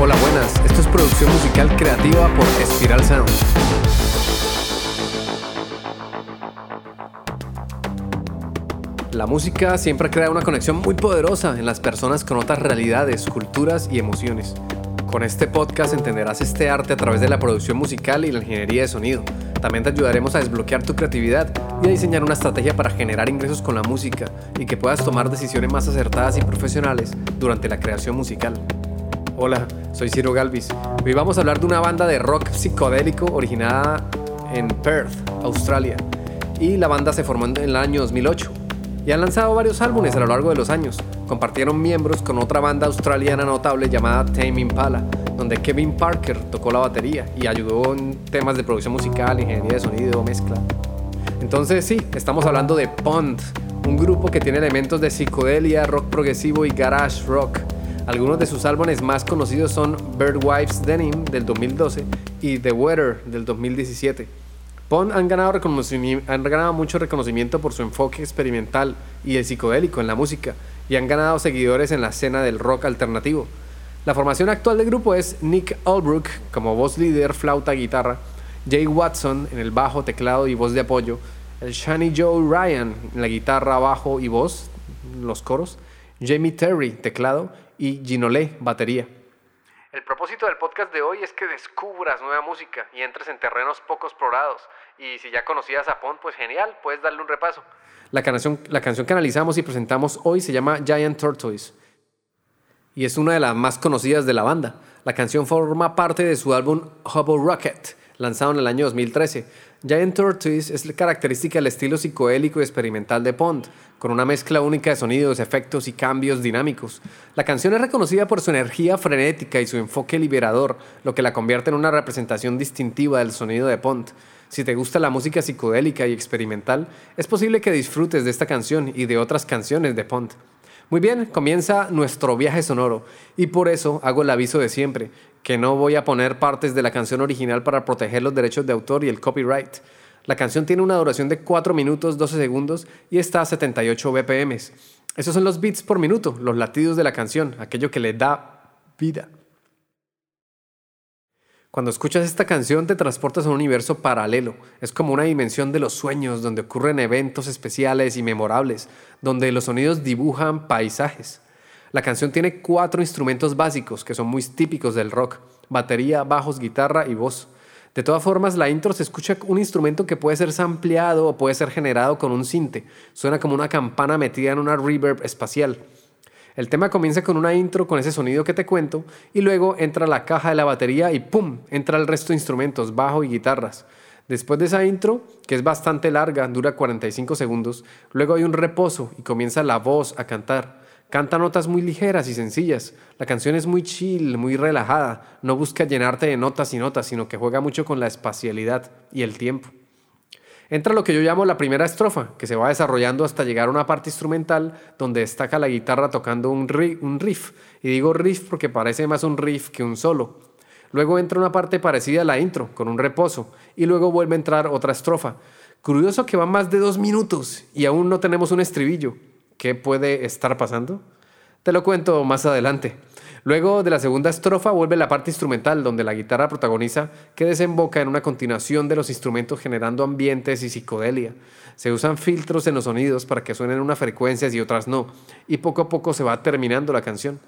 Hola, buenas. Esto es producción musical creativa por Espiral Sound. La música siempre crea una conexión muy poderosa en las personas con otras realidades, culturas y emociones. Con este podcast entenderás este arte a través de la producción musical y la ingeniería de sonido. También te ayudaremos a desbloquear tu creatividad y a diseñar una estrategia para generar ingresos con la música y que puedas tomar decisiones más acertadas y profesionales durante la creación musical. Hola, soy Ciro Galvis. Hoy vamos a hablar de una banda de rock psicodélico originada en Perth, Australia. Y la banda se formó en el año 2008 y han lanzado varios álbumes a lo largo de los años. Compartieron miembros con otra banda australiana notable llamada Tame Impala, donde Kevin Parker tocó la batería y ayudó en temas de producción musical, ingeniería de sonido, mezcla. Entonces sí, estamos hablando de Pond, un grupo que tiene elementos de psicodelia, rock progresivo y garage rock algunos de sus álbumes más conocidos son Birdwife's Denim del 2012 y The Weather del 2017. Pond han ganado, mucho reconocimiento por su enfoque experimental y el psicodélico en la música y han ganado seguidores en la escena del rock alternativo. La formación actual del grupo es Nick Albrook como voz líder, flauta, guitarra, Jay Watson en el bajo, teclado y voz de apoyo, el Shani Joe Ryan en la guitarra, bajo y voz, los coros, Jamie Terry, teclado, y Ginolé, batería. El propósito del podcast de hoy es que descubras nueva música y entres en terrenos poco explorados. Y si ya conocías a Pond, pues genial, puedes darle un repaso. La canción, la canción que analizamos y presentamos hoy se llama Giant Tortoise y es una de las más conocidas de la banda. La canción forma parte de su álbum Hubble Rocket, lanzado en el año 2013. Giant Tortoise es característica del estilo psicoélico y experimental de Pond, con una mezcla única de sonidos, efectos y cambios dinámicos. La canción es reconocida por su energía frenética y su enfoque liberador, lo que la convierte en una representación distintiva del sonido de Pond. Si te gusta la música psicodélica y experimental, es posible que disfrutes de esta canción y de otras canciones de Pond. Muy bien, comienza nuestro viaje sonoro y por eso hago el aviso de siempre, que no voy a poner partes de la canción original para proteger los derechos de autor y el copyright. La canción tiene una duración de 4 minutos 12 segundos y está a 78 BPM. Esos son los beats por minuto, los latidos de la canción, aquello que le da vida. Cuando escuchas esta canción te transportas a un universo paralelo. Es como una dimensión de los sueños donde ocurren eventos especiales y memorables, donde los sonidos dibujan paisajes. La canción tiene cuatro instrumentos básicos que son muy típicos del rock. Batería, bajos, guitarra y voz. De todas formas, la intro se escucha un instrumento que puede ser sampleado o puede ser generado con un cinte. Suena como una campana metida en una reverb espacial. El tema comienza con una intro con ese sonido que te cuento y luego entra la caja de la batería y ¡pum! entra el resto de instrumentos, bajo y guitarras. Después de esa intro, que es bastante larga, dura 45 segundos, luego hay un reposo y comienza la voz a cantar. Canta notas muy ligeras y sencillas. La canción es muy chill, muy relajada. No busca llenarte de notas y notas, sino que juega mucho con la espacialidad y el tiempo. Entra lo que yo llamo la primera estrofa, que se va desarrollando hasta llegar a una parte instrumental donde destaca la guitarra tocando un, riff. Y digo riff porque parece más un riff que un solo. Luego entra una parte parecida a la intro, con un reposo, y luego vuelve a entrar otra estrofa. Curioso que va más de dos minutos y aún no tenemos un estribillo. ¿Qué puede estar pasando? Te lo cuento más adelante. Luego de la segunda estrofa vuelve la parte instrumental, donde la guitarra protagoniza, que desemboca en una continuación de los instrumentos generando ambientes y psicodelia. Se usan filtros en los sonidos para que suenen unas frecuencias y otras no, y poco a poco se va terminando la canción.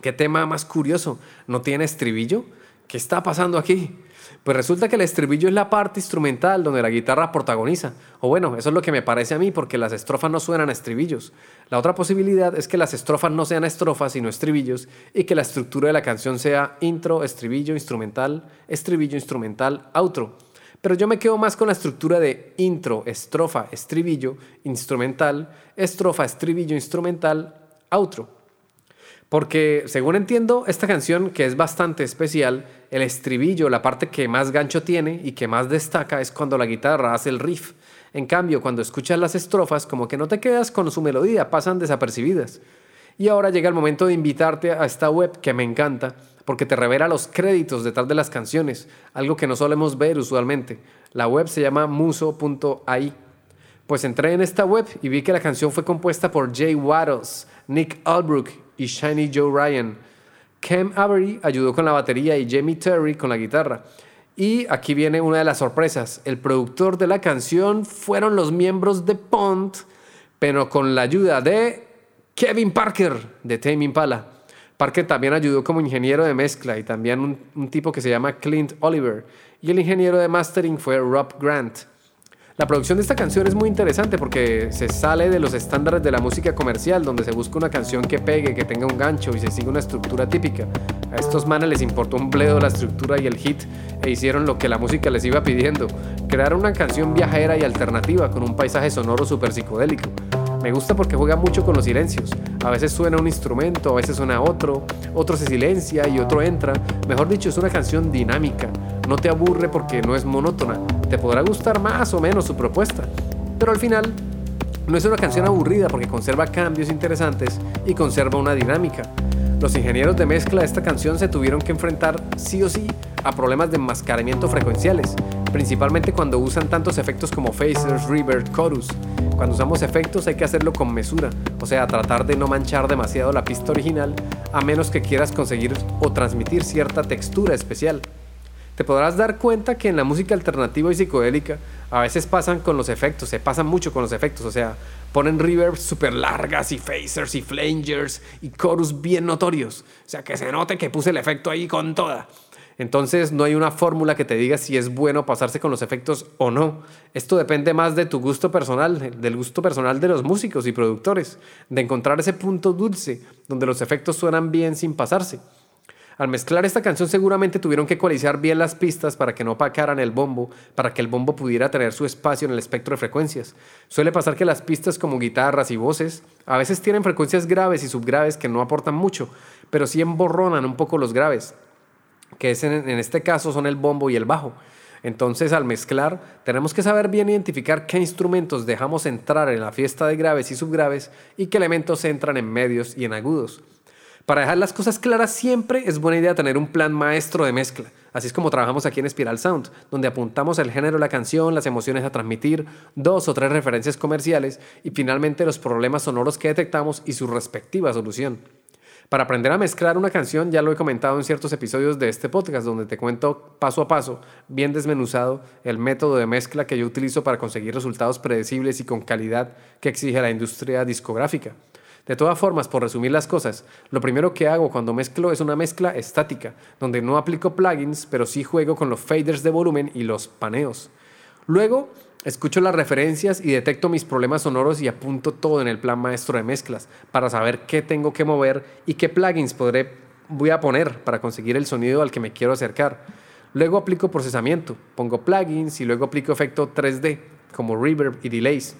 ¿Qué tema más curioso? ¿No tiene estribillo? ¿Qué está pasando aquí? Pues resulta que el estribillo es la parte instrumental donde la guitarra protagoniza. O bueno, eso es lo que me parece a mí porque las estrofas no suenan a estribillos. La otra posibilidad es que las estrofas no sean estrofas sino estribillos y que la estructura de la canción sea intro, estribillo, instrumental, estribillo, instrumental, outro. Pero yo me quedo más con la estructura de intro, estrofa, estribillo, instrumental, estrofa, estribillo, instrumental, outro. Porque, según entiendo, esta canción, que es bastante especial, el estribillo, la parte que más gancho tiene y que más destaca es cuando la guitarra hace el riff. En cambio, cuando escuchas las estrofas, como que no te quedas con su melodía, pasan desapercibidas. Y ahora llega el momento de invitarte a esta web que me encanta, porque te revela los créditos detrás de las canciones, algo que no solemos ver usualmente. La web se llama muso.ai. Pues entré en esta web y vi que la canción fue compuesta por Jay Wattles, Nick Albrook y Shiny Joe Ryan. Cam Avery ayudó con la batería y Jamie Terry con la guitarra. Y aquí viene una de las sorpresas. El productor de la canción fueron los miembros de Pond, pero con la ayuda de Kevin Parker de Tame Impala. Parker también ayudó como ingeniero de mezcla y también un, un tipo que se llama Clint Oliver. Y el ingeniero de mastering fue Rob Grant. La producción de esta canción es muy interesante porque se sale de los estándares de la música comercial, donde se busca una canción que pegue, que tenga un gancho y se sigue una estructura típica. A estos manes les importó un bledo la estructura y el hit e hicieron lo que la música les iba pidiendo, crear una canción viajera y alternativa con un paisaje sonoro súper psicodélico. Me gusta porque juega mucho con los silencios. A veces suena un instrumento, a veces suena otro, otro se silencia y otro entra. Mejor dicho, es una canción dinámica. No te aburre porque no es monótona. Te podrá gustar más o menos su propuesta. Pero al final, no es una canción aburrida porque conserva cambios interesantes y conserva una dinámica. Los ingenieros de mezcla de esta canción se tuvieron que enfrentar sí o sí a problemas de enmascaramiento frecuenciales, principalmente cuando usan tantos efectos como phasers, reverb, chorus. Cuando usamos efectos hay que hacerlo con mesura, o sea, tratar de no manchar demasiado la pista original, a menos que quieras conseguir o transmitir cierta textura especial. Te podrás dar cuenta que en la música alternativa y psicodélica a veces pasan con los efectos, se pasan mucho con los efectos, o sea, ponen reverbs súper largas y phasers y flangers y chorus bien notorios, o sea, que se note que puse el efecto ahí con toda. Entonces no hay una fórmula que te diga si es bueno pasarse con los efectos o no. Esto depende más de tu gusto personal, del gusto personal de los músicos y productores, de encontrar ese punto dulce donde los efectos suenan bien sin pasarse. Al mezclar esta canción seguramente tuvieron que ecualizar bien las pistas para que no opacaran el bombo, para que el bombo pudiera tener su espacio en el espectro de frecuencias. Suele pasar que las pistas como guitarras y voces a veces tienen frecuencias graves y subgraves que no aportan mucho, pero sí emborronan un poco los graves que en, este caso son el bombo y el bajo. Entonces, al mezclar, tenemos que saber bien identificar qué instrumentos dejamos entrar en la fiesta de graves y subgraves y qué elementos entran en medios y en agudos. Para dejar las cosas claras siempre es buena idea tener un plan maestro de mezcla. Así es como trabajamos aquí en Spiral Sound, donde apuntamos el género de la canción, las emociones a transmitir, dos o tres referencias comerciales y finalmente los problemas sonoros que detectamos y su respectiva solución. Para aprender a mezclar una canción, ya lo he comentado en ciertos episodios de este podcast, donde te cuento paso a paso, bien desmenuzado, el método de mezcla que yo utilizo para conseguir resultados predecibles y con calidad que exige la industria discográfica. De todas formas, por resumir las cosas, lo primero que hago cuando mezclo es una mezcla estática, donde no aplico plugins, pero sí juego con los faders de volumen y los paneos. Luego, Escucho las referencias y detecto mis problemas sonoros y apunto todo en el plan maestro de mezclas para saber qué tengo que mover y qué plugins podré, voy a poner para conseguir el sonido al que me quiero acercar. Luego aplico procesamiento, pongo plugins y luego aplico efecto 3D como reverb y delays.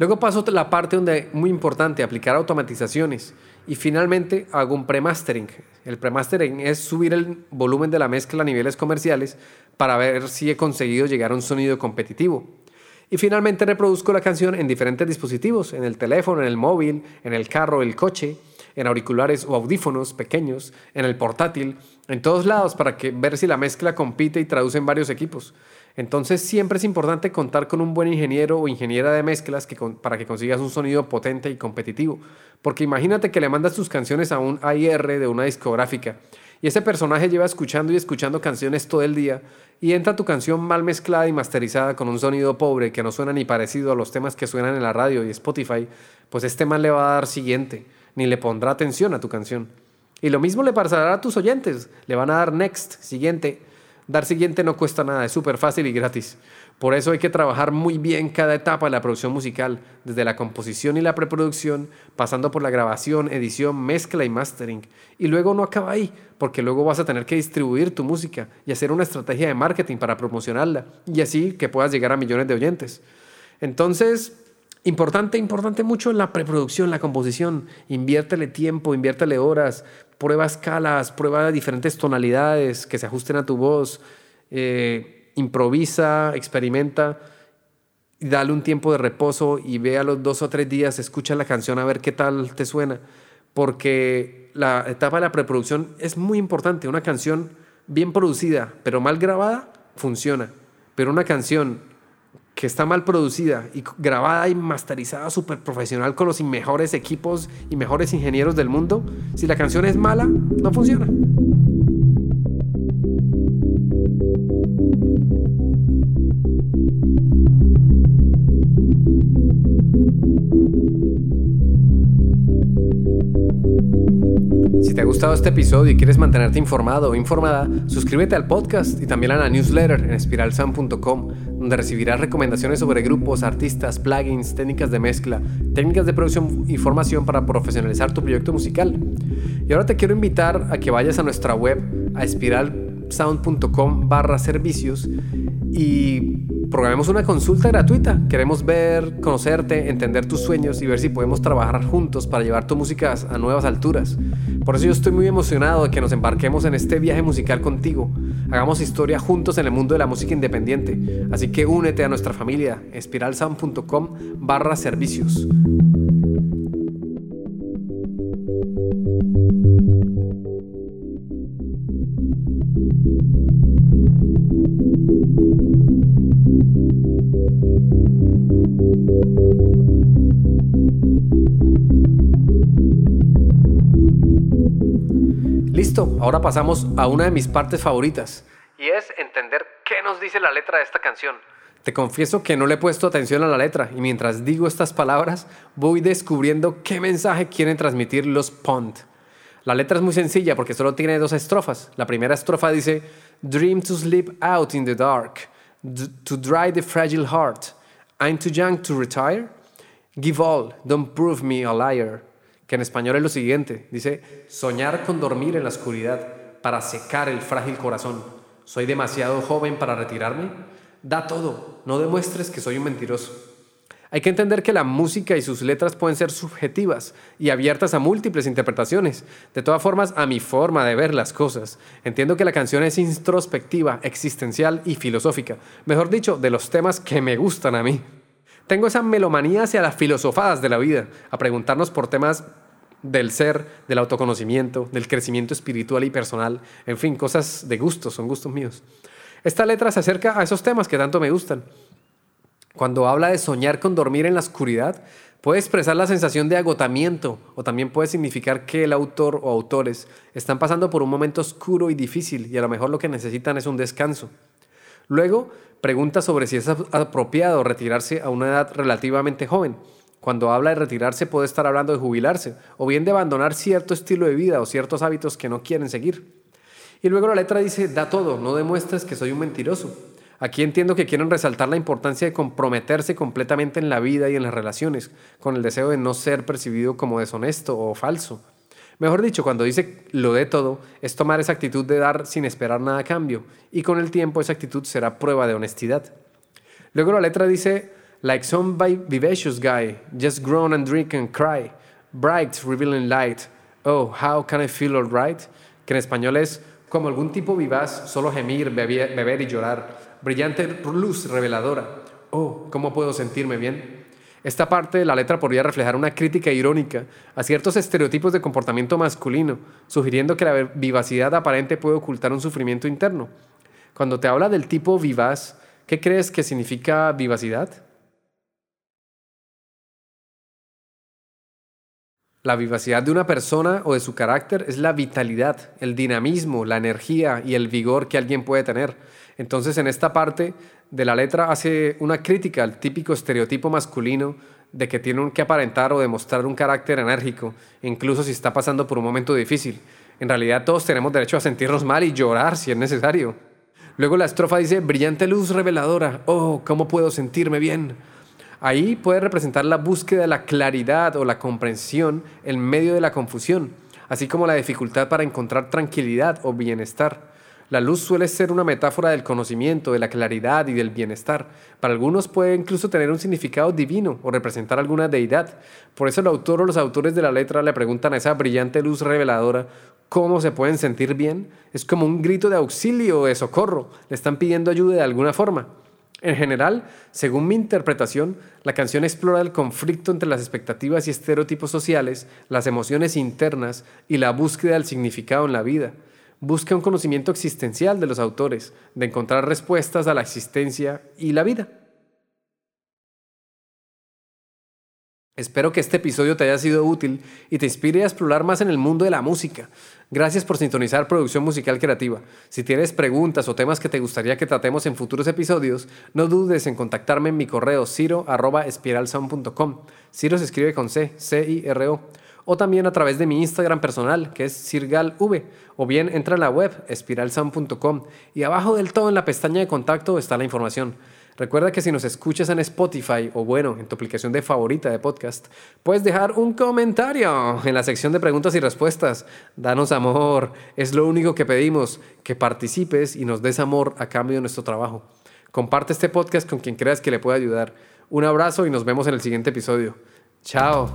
Luego paso a la parte donde muy importante, aplicar automatizaciones. Y finalmente hago un pre-mastering. El pre-mastering es subir el volumen de la mezcla a niveles comerciales para ver si he conseguido llegar a un sonido competitivo. Y finalmente reproduzco la canción en diferentes dispositivos, en el teléfono, en el móvil, en el carro, el coche, en auriculares o audífonos pequeños, en el portátil, en todos lados para ver si la mezcla compite y traduce en varios equipos. Entonces siempre es importante contar con un buen ingeniero o ingeniera de mezclas para que consigas un sonido potente y competitivo. Porque imagínate que le mandas tus canciones a un AIR de una discográfica y ese personaje lleva escuchando y escuchando canciones todo el día y entra tu canción mal mezclada y masterizada con un sonido pobre que no suena ni parecido a los temas que suenan en la radio y Spotify, pues este mal le va a dar siguiente, ni le pondrá atención a tu canción. Y lo mismo le pasará a tus oyentes, le van a dar next, siguiente. Dar siguiente no cuesta nada, es súper fácil y gratis. Por eso hay que trabajar muy bien cada etapa de la producción musical, desde la composición y la preproducción, pasando por la grabación, edición, mezcla y mastering. Y luego no acaba ahí, porque luego vas a tener que distribuir tu música y hacer una estrategia de marketing para promocionarla y así que puedas llegar a millones de oyentes. Entonces, importante, importante mucho la preproducción, la composición. Inviértele tiempo, inviértele horas, prueba escalas, prueba diferentes tonalidades que se ajusten a tu voz. Eh, improvisa, experimenta, dale un tiempo de reposo y ve a los dos o tres días, escucha la canción a ver qué tal te suena, porque la etapa de la preproducción es muy importante. Una canción bien producida, pero mal grabada, funciona, pero una canción que está mal producida y grabada y masterizada súper profesional con los mejores equipos y mejores ingenieros del mundo, si la canción es mala, no funciona. Si te ha gustado este episodio y quieres mantenerte informado o informada, suscríbete al podcast y también a la newsletter en espiralsound.com, donde recibirás recomendaciones sobre grupos, artistas, plugins, técnicas de mezcla, técnicas de producción y formación para profesionalizar tu proyecto musical. Y ahora te quiero invitar a que vayas a nuestra web, a espiralsound.com barra servicios y programemos una consulta gratuita. Queremos ver, conocerte, entender tus sueños y ver si podemos trabajar juntos para llevar tu música a nuevas alturas. Por eso yo estoy muy emocionado de que nos embarquemos en este viaje musical contigo. Hagamos historia juntos en el mundo de la música independiente. Así que únete a nuestra familia, espiralsound.com barra servicios. Ahora pasamos a una de mis partes favoritas. Y es entender qué nos dice la letra de esta canción. Te confieso que no le he puesto atención a la letra y mientras digo estas palabras voy descubriendo qué mensaje quieren transmitir los Pond. La letra es muy sencilla porque solo tiene dos estrofas. La primera estrofa dice, Dream to sleep out in the dark, to dry the fragile heart. I'm too young to retire. Give all, don't prove me a liar que en español es lo siguiente. Dice, soñar con dormir en la oscuridad para secar el frágil corazón. ¿Soy demasiado joven para retirarme? Da todo, no demuestres que soy un mentiroso. Hay que entender que la música y sus letras pueden ser subjetivas y abiertas a múltiples interpretaciones. De todas formas, a mi forma de ver las cosas, entiendo que la canción es introspectiva, existencial y filosófica. Mejor dicho, de los temas que me gustan a mí. Tengo esa melomanía hacia las filosofadas de la vida, a preguntarnos por temas del ser, del autoconocimiento, del crecimiento espiritual y personal, en fin, cosas de gustos, son gustos míos. Esta letra se acerca a esos temas que tanto me gustan. Cuando habla de soñar con dormir en la oscuridad, puede expresar la sensación de agotamiento o también puede significar que el autor o autores están pasando por un momento oscuro y difícil y a lo mejor lo que necesitan es un descanso. Luego, pregunta sobre si es apropiado retirarse a una edad relativamente joven. Cuando habla de retirarse puede estar hablando de jubilarse o bien de abandonar cierto estilo de vida o ciertos hábitos que no quieren seguir. Y luego la letra dice, da todo, no demuestres que soy un mentiroso. Aquí entiendo que quieren resaltar la importancia de comprometerse completamente en la vida y en las relaciones, con el deseo de no ser percibido como deshonesto o falso. Mejor dicho, cuando dice lo de todo, es tomar esa actitud de dar sin esperar nada a cambio, y con el tiempo esa actitud será prueba de honestidad. Luego la letra dice, like some vivacious guy, just groan and drink and cry, bright, revealing light, oh, how can I feel alright? Que en español es como algún tipo vivaz, solo gemir, beber y llorar, brillante luz reveladora, oh, ¿cómo puedo sentirme bien? Esta parte de la letra podría reflejar una crítica irónica a ciertos estereotipos de comportamiento masculino, sugiriendo que la vivacidad aparente puede ocultar un sufrimiento interno. Cuando te habla del tipo vivaz, ¿qué crees que significa vivacidad? La vivacidad de una persona o de su carácter es la vitalidad, el dinamismo, la energía y el vigor que alguien puede tener. Entonces en esta parte de la letra hace una crítica al típico estereotipo masculino de que tiene que aparentar o demostrar un carácter enérgico, incluso si está pasando por un momento difícil. En realidad todos tenemos derecho a sentirnos mal y llorar si es necesario. Luego la estrofa dice, brillante luz reveladora, oh, ¿cómo puedo sentirme bien? Ahí puede representar la búsqueda de la claridad o la comprensión en medio de la confusión, así como la dificultad para encontrar tranquilidad o bienestar. La luz suele ser una metáfora del conocimiento, de la claridad y del bienestar. Para algunos puede incluso tener un significado divino o representar alguna deidad. Por eso el autor o los autores de la letra le preguntan a esa brillante luz reveladora cómo se pueden sentir bien. Es como un grito de auxilio o de socorro. Le están pidiendo ayuda de alguna forma. En general, según mi interpretación, la canción explora el conflicto entre las expectativas y estereotipos sociales, las emociones internas y la búsqueda del significado en la vida busca un conocimiento existencial de los autores, de encontrar respuestas a la existencia y la vida. Espero que este episodio te haya sido útil y te inspire a explorar más en el mundo de la música. Gracias por sintonizar Producción Musical Creativa. Si tienes preguntas o temas que te gustaría que tratemos en futuros episodios, no dudes en contactarme en mi correo ciro.espiralsound.com. Ciro se escribe con C, C-I-R-O. O también a través de mi Instagram personal, que es cirgalv. O bien entra en la web espiralsound.com y abajo del todo en la pestaña de contacto está la información. Recuerda que si nos escuchas en Spotify o bueno, en tu aplicación de favorita de podcast, puedes dejar un comentario en la sección de preguntas y respuestas. Danos amor, es lo único que pedimos, que participes y nos des amor a cambio de nuestro trabajo. Comparte este podcast con quien creas que le pueda ayudar. Un abrazo y nos vemos en el siguiente episodio. Chao.